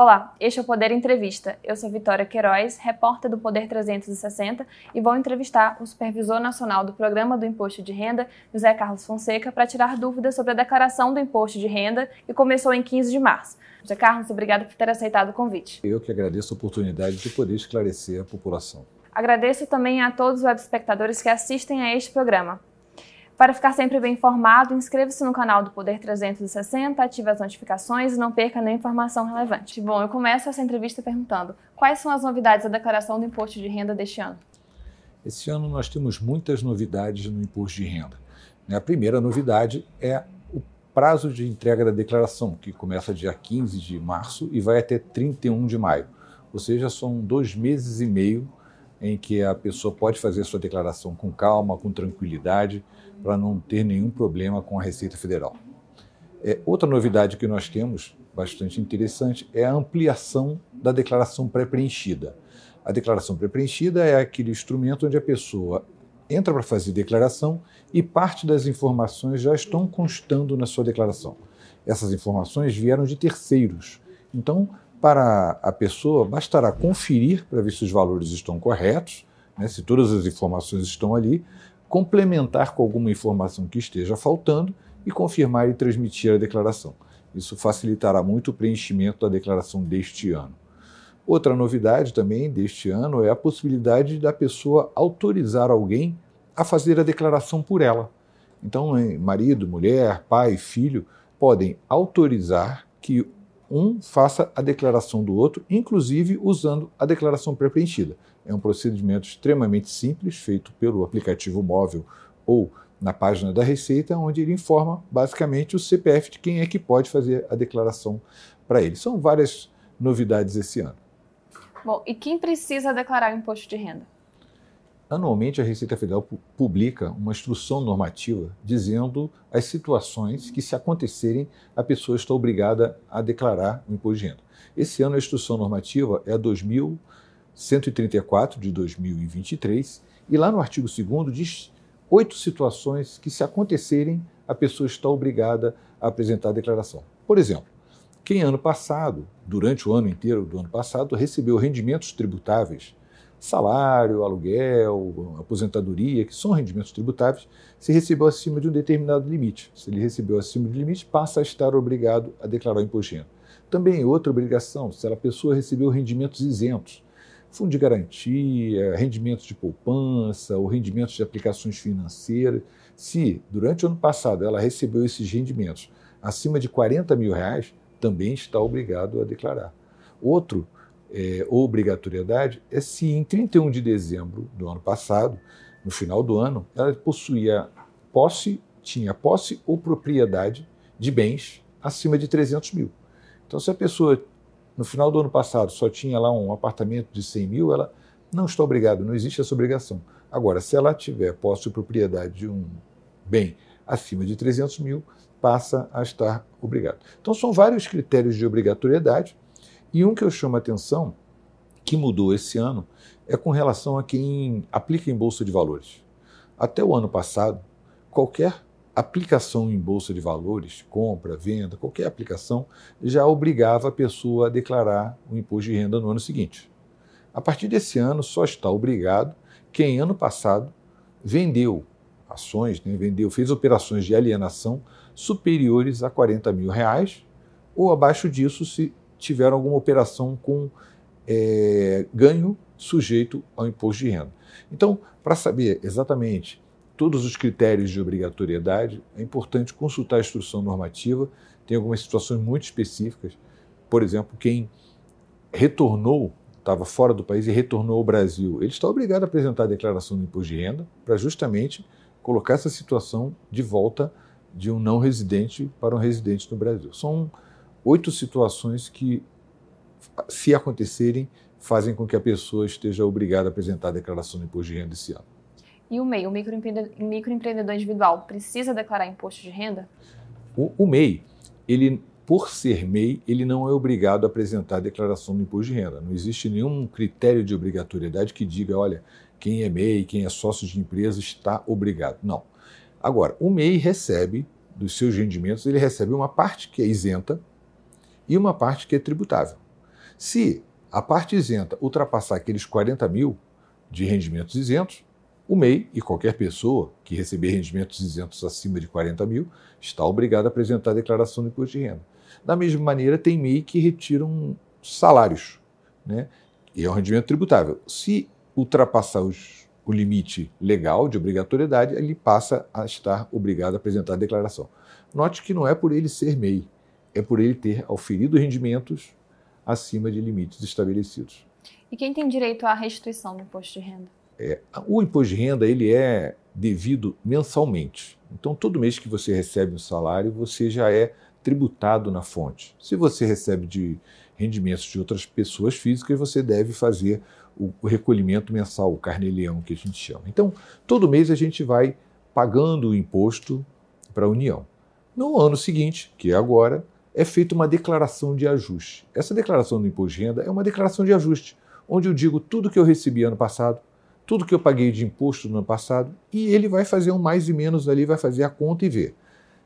Olá, este é o Poder Entrevista. Eu sou Vitória Queiroz, repórter do Poder 360 e vou entrevistar o supervisor nacional do Programa do Imposto de Renda, José Carlos Fonseca, para tirar dúvidas sobre a declaração do imposto de renda que começou em 15 de março. José Carlos, obrigado por ter aceitado o convite. Eu que agradeço a oportunidade de poder esclarecer a população. Agradeço também a todos os web espectadores que assistem a este programa. Para ficar sempre bem informado, inscreva-se no canal do Poder 360, ative as notificações e não perca nenhuma informação relevante. Bom, eu começo essa entrevista perguntando: quais são as novidades da declaração do imposto de renda deste ano? Esse ano nós temos muitas novidades no imposto de renda. Né, a primeira novidade é o prazo de entrega da declaração, que começa dia 15 de março e vai até 31 de maio. Ou seja, são dois meses e meio em que a pessoa pode fazer sua declaração com calma, com tranquilidade, para não ter nenhum problema com a Receita Federal. É, outra novidade que nós temos, bastante interessante, é a ampliação da declaração pré-preenchida. A declaração pré-preenchida é aquele instrumento onde a pessoa entra para fazer declaração e parte das informações já estão constando na sua declaração. Essas informações vieram de terceiros. Então, para a pessoa, bastará conferir para ver se os valores estão corretos, né, se todas as informações estão ali, complementar com alguma informação que esteja faltando e confirmar e transmitir a declaração. Isso facilitará muito o preenchimento da declaração deste ano. Outra novidade também deste ano é a possibilidade da pessoa autorizar alguém a fazer a declaração por ela. Então, marido, mulher, pai, filho podem autorizar que um faça a declaração do outro, inclusive usando a declaração pré-preenchida. É um procedimento extremamente simples, feito pelo aplicativo móvel ou na página da Receita, onde ele informa basicamente o CPF de quem é que pode fazer a declaração para ele. São várias novidades esse ano. Bom, e quem precisa declarar o imposto de renda? Anualmente, a Receita Federal publica uma instrução normativa dizendo as situações que, se acontecerem, a pessoa está obrigada a declarar o imposto de renda. Esse ano, a instrução normativa é a 2134 de 2023, e lá no artigo 2 diz oito situações que, se acontecerem, a pessoa está obrigada a apresentar a declaração. Por exemplo, quem ano passado, durante o ano inteiro do ano passado, recebeu rendimentos tributáveis salário, aluguel, aposentadoria, que são rendimentos tributáveis, se recebeu acima de um determinado limite. Se ele recebeu acima do limite, passa a estar obrigado a declarar o imposto de renda. Também outra obrigação, se a pessoa recebeu rendimentos isentos, fundo de garantia, rendimentos de poupança ou rendimentos de aplicações financeiras, se durante o ano passado ela recebeu esses rendimentos acima de 40 mil reais, também está obrigado a declarar. Outro é, obrigatoriedade é se em 31 de dezembro do ano passado, no final do ano, ela possuía posse, tinha posse ou propriedade de bens acima de 300 mil. Então, se a pessoa no final do ano passado só tinha lá um apartamento de 100 mil, ela não está obrigada, não existe essa obrigação. Agora, se ela tiver posse ou propriedade de um bem acima de 300 mil, passa a estar obrigado. Então, são vários critérios de obrigatoriedade e um que eu chamo a atenção, que mudou esse ano, é com relação a quem aplica em bolsa de valores. Até o ano passado, qualquer aplicação em bolsa de valores, compra, venda, qualquer aplicação, já obrigava a pessoa a declarar o imposto de renda no ano seguinte. A partir desse ano, só está obrigado quem ano passado vendeu ações, né, vendeu, fez operações de alienação superiores a 40 mil reais ou abaixo disso se tiveram alguma operação com é, ganho sujeito ao imposto de renda. Então, para saber exatamente todos os critérios de obrigatoriedade, é importante consultar a instrução normativa. Tem algumas situações muito específicas. Por exemplo, quem retornou, estava fora do país e retornou ao Brasil, ele está obrigado a apresentar a declaração do imposto de renda para justamente colocar essa situação de volta de um não residente para um residente no Brasil. São oito situações que, se acontecerem, fazem com que a pessoa esteja obrigada a apresentar a declaração de imposto de renda esse ano. E o MEI, o microempreendedor individual, precisa declarar imposto de renda? O, o MEI, ele, por ser MEI, ele não é obrigado a apresentar a declaração do imposto de renda. Não existe nenhum critério de obrigatoriedade que diga, olha, quem é MEI, quem é sócio de empresa está obrigado. Não. Agora, o MEI recebe, dos seus rendimentos, ele recebe uma parte que é isenta, e uma parte que é tributável. Se a parte isenta ultrapassar aqueles 40 mil de rendimentos isentos, o MEI e qualquer pessoa que receber rendimentos isentos acima de 40 mil está obrigado a apresentar a declaração do imposto de renda. Da mesma maneira, tem MEI que retiram salários, né? e é um rendimento tributável. Se ultrapassar os, o limite legal de obrigatoriedade, ele passa a estar obrigado a apresentar a declaração. Note que não é por ele ser MEI, é por ele ter auferido rendimentos acima de limites estabelecidos. E quem tem direito à restituição do imposto de renda? É, o imposto de renda ele é devido mensalmente. Então, todo mês que você recebe um salário, você já é tributado na fonte. Se você recebe de rendimentos de outras pessoas físicas, você deve fazer o, recolhimento mensal, o carnê-leão que a gente chama. Então, todo mês a gente vai pagando o imposto para a União. No ano seguinte, que é agora, é feita uma declaração de ajuste. Essa declaração do imposto de renda é uma declaração de ajuste, onde eu digo tudo que eu recebi ano passado, tudo que eu paguei de imposto no ano passado, e ele vai fazer um mais e menos ali, vai fazer a conta e ver.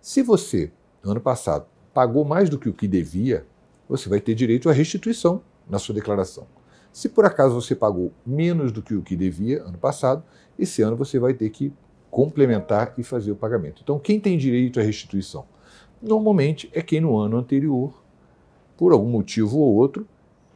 Se você, no ano passado, pagou mais do que o que devia, você vai ter direito à restituição na sua declaração. Se por acaso você pagou menos do que o que devia ano passado, esse ano você vai ter que complementar e fazer o pagamento. Então, quem tem direito à restituição? Normalmente é quem no ano anterior, por algum motivo ou outro,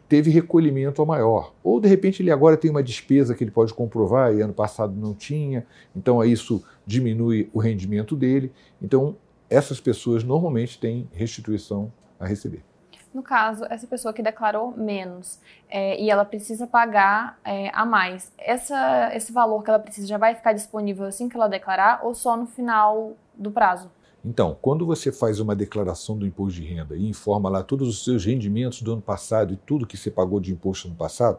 teve recolhimento a maior. Ou de repente ele agora tem uma despesa que ele pode comprovar e ano passado não tinha, então isso diminui o rendimento dele. Então essas pessoas normalmente têm restituição a receber. No caso, essa pessoa que declarou menos é, e ela precisa pagar é, a mais, essa, esse valor que ela precisa já vai ficar disponível assim que ela declarar ou só no final do prazo? Então, quando você faz uma declaração do imposto de renda e informa lá todos os seus rendimentos do ano passado e tudo que você pagou de imposto no passado,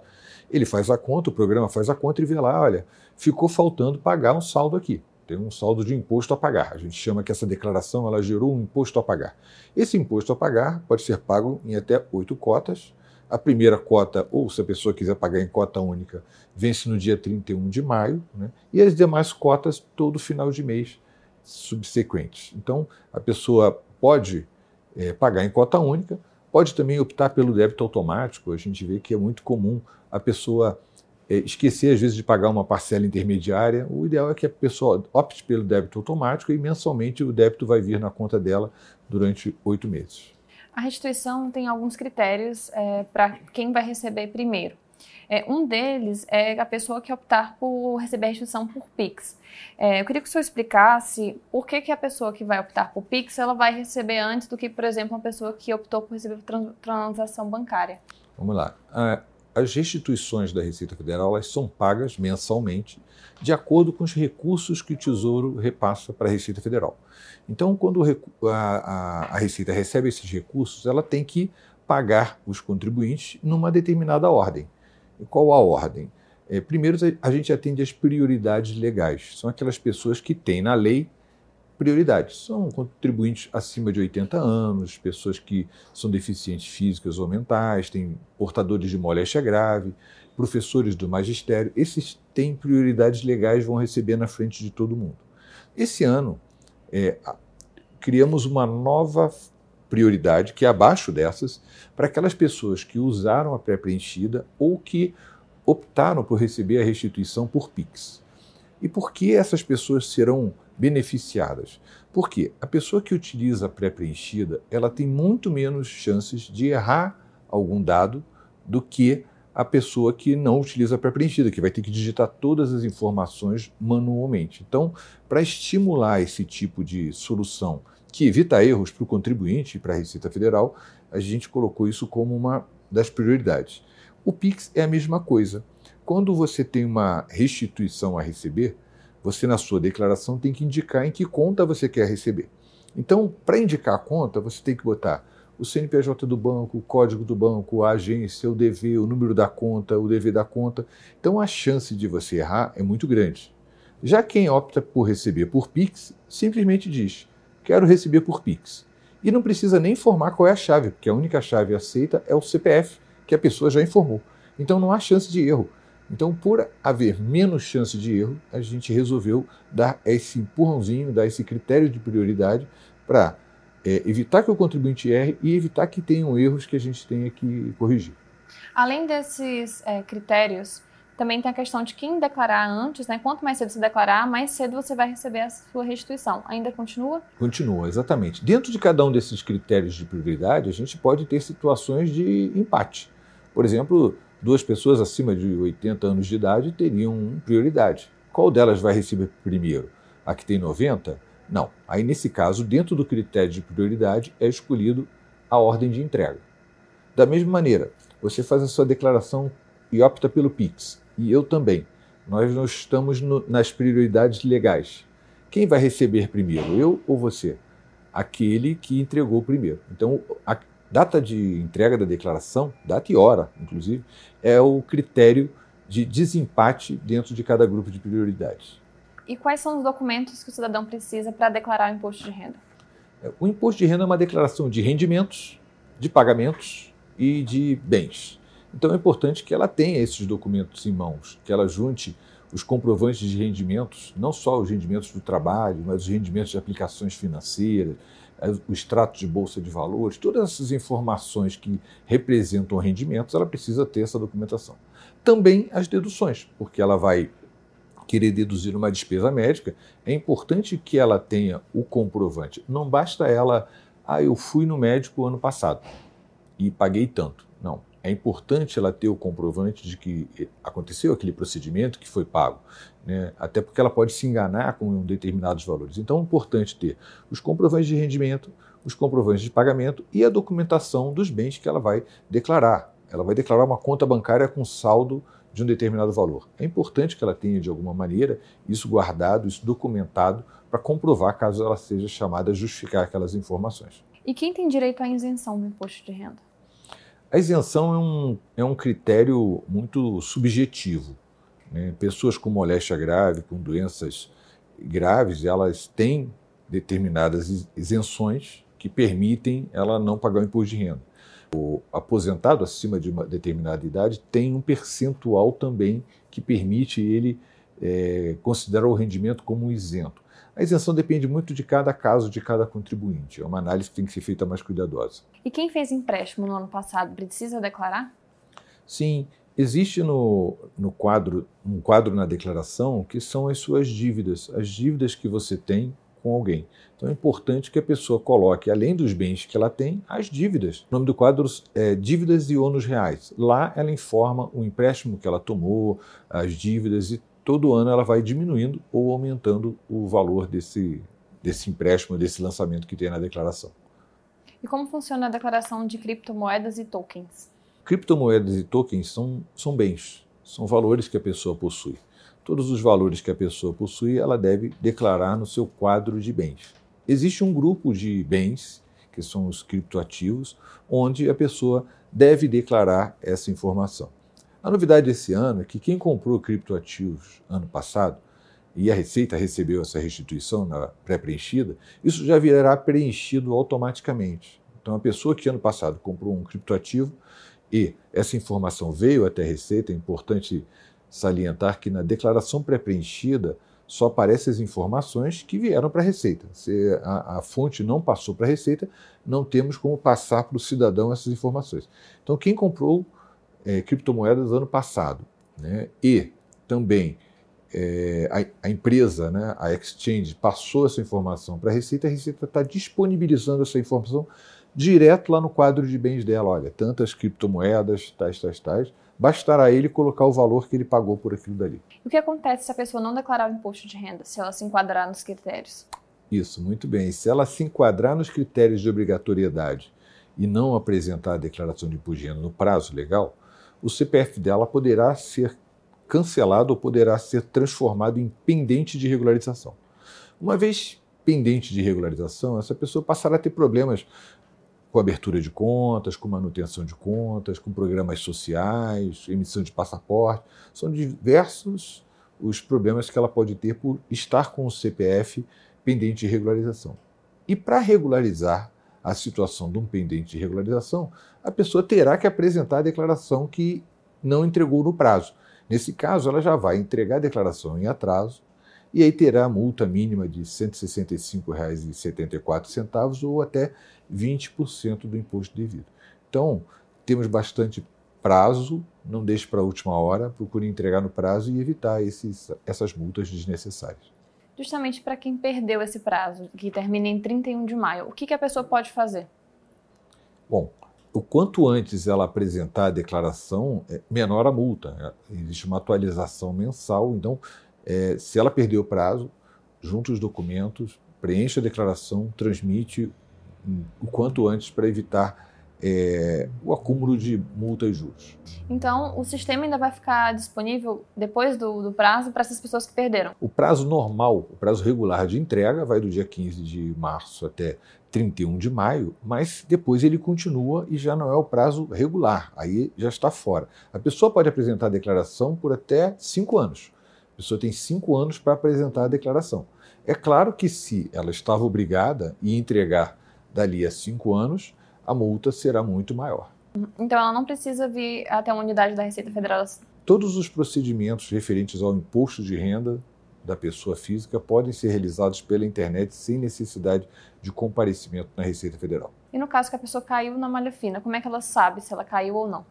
ele faz a conta, o programa faz a conta e vê lá, olha, ficou faltando pagar um saldo aqui. Tem um saldo de imposto a pagar. A gente chama que essa declaração ela gerou um imposto a pagar. Esse imposto a pagar pode ser pago em até oito cotas. A primeira cota, ou se a pessoa quiser pagar em cota única, vence no dia 31 de maio, né? e as demais cotas todo final de mês subsequentes. Então, a pessoa pode é, pagar em cota única, pode também optar pelo débito automático. A gente vê que é muito comum a pessoa é, esquecer, às vezes, de pagar uma parcela intermediária. O ideal é que a pessoa opte pelo débito automático e mensalmente o débito vai vir na conta dela durante oito meses. A restituição tem alguns critérios é, para quem vai receber primeiro. É, um deles é a pessoa que optar por receber a restituição por Pix. É, eu queria que o senhor explicasse por que, que a pessoa que vai optar por Pix ela vai receber antes do que, por exemplo, uma pessoa que optou por receber trans transação bancária. Vamos lá. As restituições da Receita Federal elas são pagas mensalmente de acordo com os recursos que o Tesouro repassa para a Receita Federal. Então, quando a Receita recebe esses recursos, ela tem que pagar os contribuintes numa determinada ordem. Qual a ordem? É, primeiro, a gente atende às prioridades legais. São aquelas pessoas que têm na lei prioridades. São contribuintes acima de 80 anos, pessoas que são deficientes físicas ou mentais, têm portadores de moléstia grave, professores do magistério. Esses têm prioridades legais, vão receber na frente de todo mundo. Esse ano, é, criamos uma nova prioridade, que é abaixo dessas, para aquelas pessoas que usaram a pré-preenchida ou que optaram por receber a restituição por PIX. E por que essas pessoas serão beneficiadas? Porque a pessoa que utiliza a pré-preenchida, ela tem muito menos chances de errar algum dado do que a pessoa que não utiliza a pré-preenchida, que vai ter que digitar todas as informações manualmente. Então, para estimular esse tipo de solução que evita erros para o contribuinte e para a Receita Federal, a gente colocou isso como uma das prioridades. O PIX é a mesma coisa. Quando você tem uma restituição a receber, você na sua declaração tem que indicar em que conta você quer receber. Então, para indicar a conta, você tem que botar o CNPJ do banco, o código do banco, a agência, o DV, o número da conta, o DV da conta. Então, a chance de você errar é muito grande. Já quem opta por receber por Pix, simplesmente diz: quero receber por Pix. E não precisa nem informar qual é a chave, porque a única chave aceita é o CPF, que a pessoa já informou. Então não há chance de erro. Então, por haver menos chance de erro, a gente resolveu dar esse empurrãozinho, dar esse critério de prioridade para é, evitar que o contribuinte erre e evitar que tenham erros que a gente tenha que corrigir. Além desses é, critérios, também tem a questão de quem declarar antes, né? Quanto mais cedo você declarar, mais cedo você vai receber a sua restituição. Ainda continua? Continua, exatamente. Dentro de cada um desses critérios de prioridade, a gente pode ter situações de empate. Por exemplo, duas pessoas acima de 80 anos de idade teriam prioridade. Qual delas vai receber primeiro? A que tem 90? Não. Aí, nesse caso, dentro do critério de prioridade, é escolhido a ordem de entrega. Da mesma maneira, você faz a sua declaração e opta pelo PIX e eu também. Nós não estamos no, nas prioridades legais. Quem vai receber primeiro, eu ou você? Aquele que entregou primeiro. Então, a data de entrega da declaração, data e hora, inclusive, é o critério de desempate dentro de cada grupo de prioridades. E quais são os documentos que o cidadão precisa para declarar o imposto de renda? É, o imposto de renda é uma declaração de rendimentos, de pagamentos e de bens. Então é importante que ela tenha esses documentos em mãos, que ela junte os comprovantes de rendimentos, não só os rendimentos do trabalho, mas os rendimentos de aplicações financeiras, eh, o extrato de bolsa de valores, todas essas informações que representam rendimentos, ela precisa ter essa documentação. Também as deduções, porque ela vai querer deduzir uma despesa médica, é importante que ela tenha o comprovante. Não basta ela, ah, eu fui no médico ano passado e paguei tanto. Não, é importante ela ter o comprovante de que aconteceu aquele procedimento que foi pago, né? até porque ela pode se enganar com determinados valores. Então é importante ter os comprovantes de rendimento, os comprovantes de pagamento e a documentação dos bens que ela vai declarar. Ela vai declarar uma conta bancária com saldo de um determinado valor. É importante que ela tenha, de alguma maneira, isso guardado, isso documentado, para comprovar caso ela seja chamada a justificar aquelas informações. E quem tem direito à isenção do imposto de renda? A isenção é um, é um critério muito subjetivo. Né? Pessoas com moléstia grave, com doenças graves, elas têm determinadas isenções que permitem ela não pagar o imposto de renda. O aposentado acima de uma determinada idade tem um percentual também que permite ele é, considerar o rendimento como isento. A isenção depende muito de cada caso, de cada contribuinte. É uma análise que tem que ser feita mais cuidadosa. E quem fez empréstimo no ano passado precisa declarar? Sim, existe no, no quadro um quadro na declaração que são as suas dívidas, as dívidas que você tem com alguém. Então é importante que a pessoa coloque, além dos bens que ela tem, as dívidas. O nome do quadro é Dívidas e Ônus Reais. Lá ela informa o empréstimo que ela tomou, as dívidas e todo ano ela vai diminuindo ou aumentando o valor desse, desse empréstimo, desse lançamento que tem na declaração. E como funciona a declaração de criptomoedas e tokens? Criptomoedas e tokens são, são bens, são valores que a pessoa possui. Todos os valores que a pessoa possui, ela deve declarar no seu quadro de bens. Existe um grupo de bens, que são os criptoativos, onde a pessoa deve declarar essa informação. A novidade desse ano é que quem comprou criptoativos ano passado e a Receita recebeu essa restituição na pré-preenchida, isso já virá preenchido automaticamente. Então, a pessoa que ano passado comprou um criptoativo e essa informação veio até a Receita, é importante salientar que na declaração pré-preenchida só aparecem as informações que vieram para a Receita. Se a, a fonte não passou para a Receita, não temos como passar para o cidadão essas informações. Então, quem comprou é, criptomoedas ano passado. Né? E também é, a, a, empresa, né, a exchange, passou essa informação para a Receita, a Receita está disponibilizando essa informação direto lá no quadro de bens dela. Olha, tantas criptomoedas, tais, tais, tais. Bastará ele colocar o valor que ele pagou por aquilo dali. O que acontece se a pessoa não declarar o imposto de renda, se ela se enquadrar nos critérios? Isso, muito bem. Se ela se enquadrar nos critérios de obrigatoriedade e não apresentar a declaração de imposto de renda no prazo legal, o CPF dela poderá ser cancelado ou poderá ser transformado em pendente de regularização. Uma vez pendente de regularização, essa pessoa passará a ter problemas com abertura de contas, com manutenção de contas, com programas sociais, emissão de passaporte. São diversos os problemas que ela pode ter por estar com o CPF pendente de regularização. E para regularizar a situação de um pendente de regularização, a pessoa terá que apresentar a declaração que não entregou no prazo. Nesse caso, ela já vai entregar a declaração em atraso e aí terá a multa mínima de R$ 165,74 ou até 20% do imposto devido. Então, temos bastante prazo, não deixe para a última hora, procure entregar no prazo e evitar esses, essas multas desnecessárias. Justamente para quem perdeu esse prazo, que termina em 31 de maio, o que, que a pessoa pode fazer? Bom, o quanto antes ela apresentar a declaração, é menor a multa. É, existe uma atualização mensal, então, é, se ela perdeu o prazo, junte os documentos, preencha a declaração, transmite o quanto antes para evitar é, o acúmulo de multa e juros. Então, o sistema ainda vai ficar disponível depois do, do prazo para essas pessoas que perderam? O prazo normal, o prazo regular de entrega, vai do dia 15 de março até 31 de maio, mas depois ele continua e já não é o prazo regular, aí já está fora. A pessoa pode apresentar a declaração por até cinco anos. A pessoa tem cinco anos para apresentar a declaração. É claro que se ela estava obrigada a entregar dali a cinco anos, a multa será muito maior. Então ela não precisa vir até uma unidade da Receita Federal? Todos os procedimentos referentes ao imposto de renda da pessoa física podem ser realizados pela internet sem necessidade de comparecimento na Receita Federal. E no caso que a pessoa caiu na malha fina, como é que ela sabe se ela caiu ou não?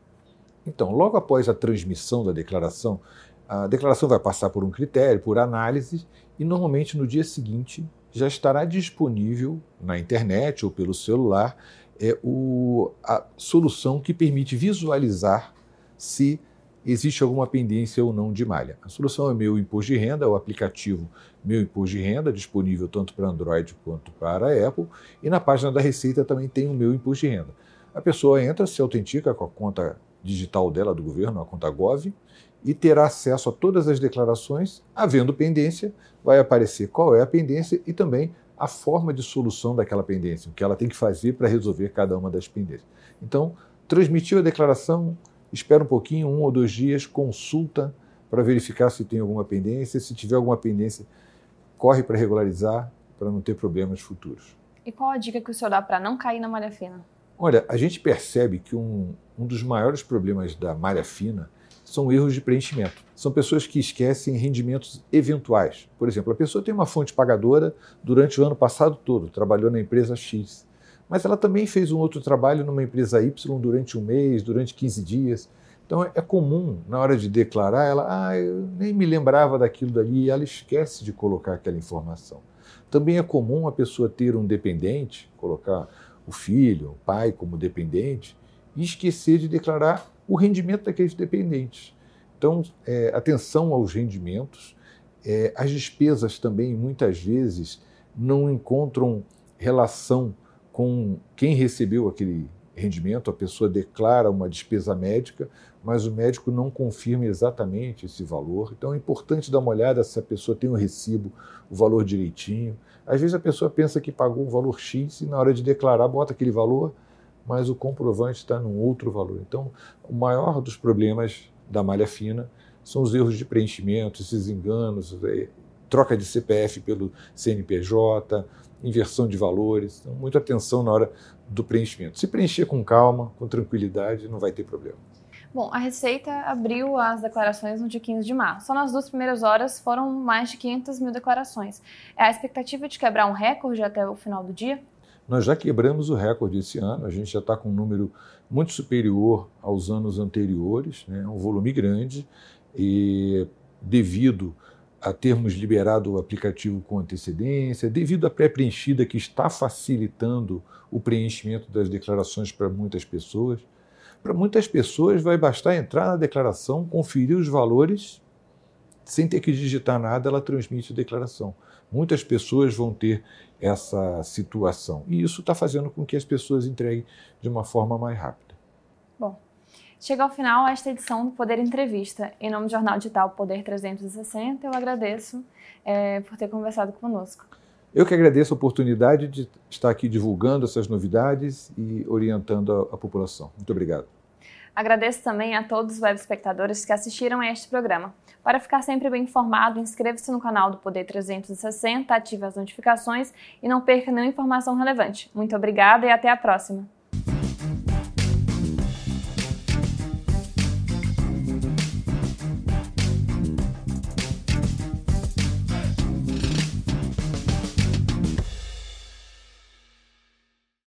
Então, logo após a transmissão da declaração, a declaração vai passar por um critério, por análise, e normalmente no dia seguinte já estará disponível na internet ou pelo celular é o, a solução que permite visualizar se existe alguma pendência ou não de malha. A solução é Meu Imposto de Renda, o aplicativo Meu Imposto de Renda, disponível tanto para Android quanto para Apple, e na página da Receita também tem o Meu Imposto de Renda. A pessoa entra, se autentica com a conta digital dela do governo, a conta Gov, e terá acesso a todas as declarações. Havendo pendência, vai aparecer qual é a pendência e também a forma de solução daquela pendência, o que ela tem que fazer para resolver cada uma das pendências. Então, transmitiu a declaração, espera um pouquinho, um ou dois dias, consulta para verificar se tem alguma pendência. Se tiver alguma pendência, corre para regularizar, para não ter problemas futuros. E qual a dica que o senhor dá para não cair na malha fina? Olha, a gente percebe que um, um dos maiores problemas da malha fina são erros de preenchimento. São pessoas que esquecem rendimentos eventuais. Por exemplo, a pessoa tem uma fonte pagadora durante o ano passado todo, trabalhou na empresa X, mas ela também fez um outro trabalho numa empresa Y durante um mês, durante 15 dias. Então é comum, na hora de declarar, ela, ah, eu nem me lembrava daquilo dali, e ela esquece de colocar aquela informação. Também é comum a pessoa ter um dependente, colocar o filho, o pai como dependente, e esquecer de declarar o rendimento daqueles dependentes. Então, é, atenção aos rendimentos. É, as despesas também, muitas vezes, não encontram relação com quem recebeu aquele rendimento. A pessoa declara uma despesa médica, mas o médico não confirma exatamente esse valor. Então, é importante dar uma olhada se a pessoa tem o recibo, o valor direitinho. Às vezes, a pessoa pensa que pagou um valor X e, na hora de declarar, bota aquele valor mas o comprovante está num outro valor. Então, o maior dos problemas da malha fina são os erros de preenchimento, esses enganos, é, troca de CPF pelo CNPJ, inversão de valores. Então, muita atenção na hora do preenchimento. Se preencher com calma, com tranquilidade, não vai ter problema. Bom, a Receita abriu as declarações no dia 15 de março. Só nas duas primeiras horas foram mais de 500 mil declarações. É a expectativa de quebrar um recorde até o final do dia? Nós já quebramos o recorde esse ano, a gente já está com um número muito superior aos anos anteriores, né? um volume grande, e devido a termos liberado o aplicativo com antecedência, devido à pré-preenchida que está facilitando o preenchimento das declarações para muitas pessoas. Para muitas pessoas vai bastar entrar na declaração, conferir os valores, sem ter que digitar nada, ela transmite a declaração. Muitas pessoas vão ter essa situação. E isso está fazendo com que as pessoas entreguem de uma forma mais rápida. Bom, chega ao final esta edição do Poder Entrevista. Em nome do Jornal Digital Poder 360, eu agradeço é, por ter conversado conosco. Eu que agradeço a oportunidade de estar aqui divulgando essas novidades e orientando a, a população. Muito obrigado. Agradeço também a todos os web espectadores que assistiram a este programa. Para ficar sempre bem informado, inscreva-se no canal do Poder 360, ative as notificações e não perca nenhuma informação relevante. Muito obrigada e até a próxima!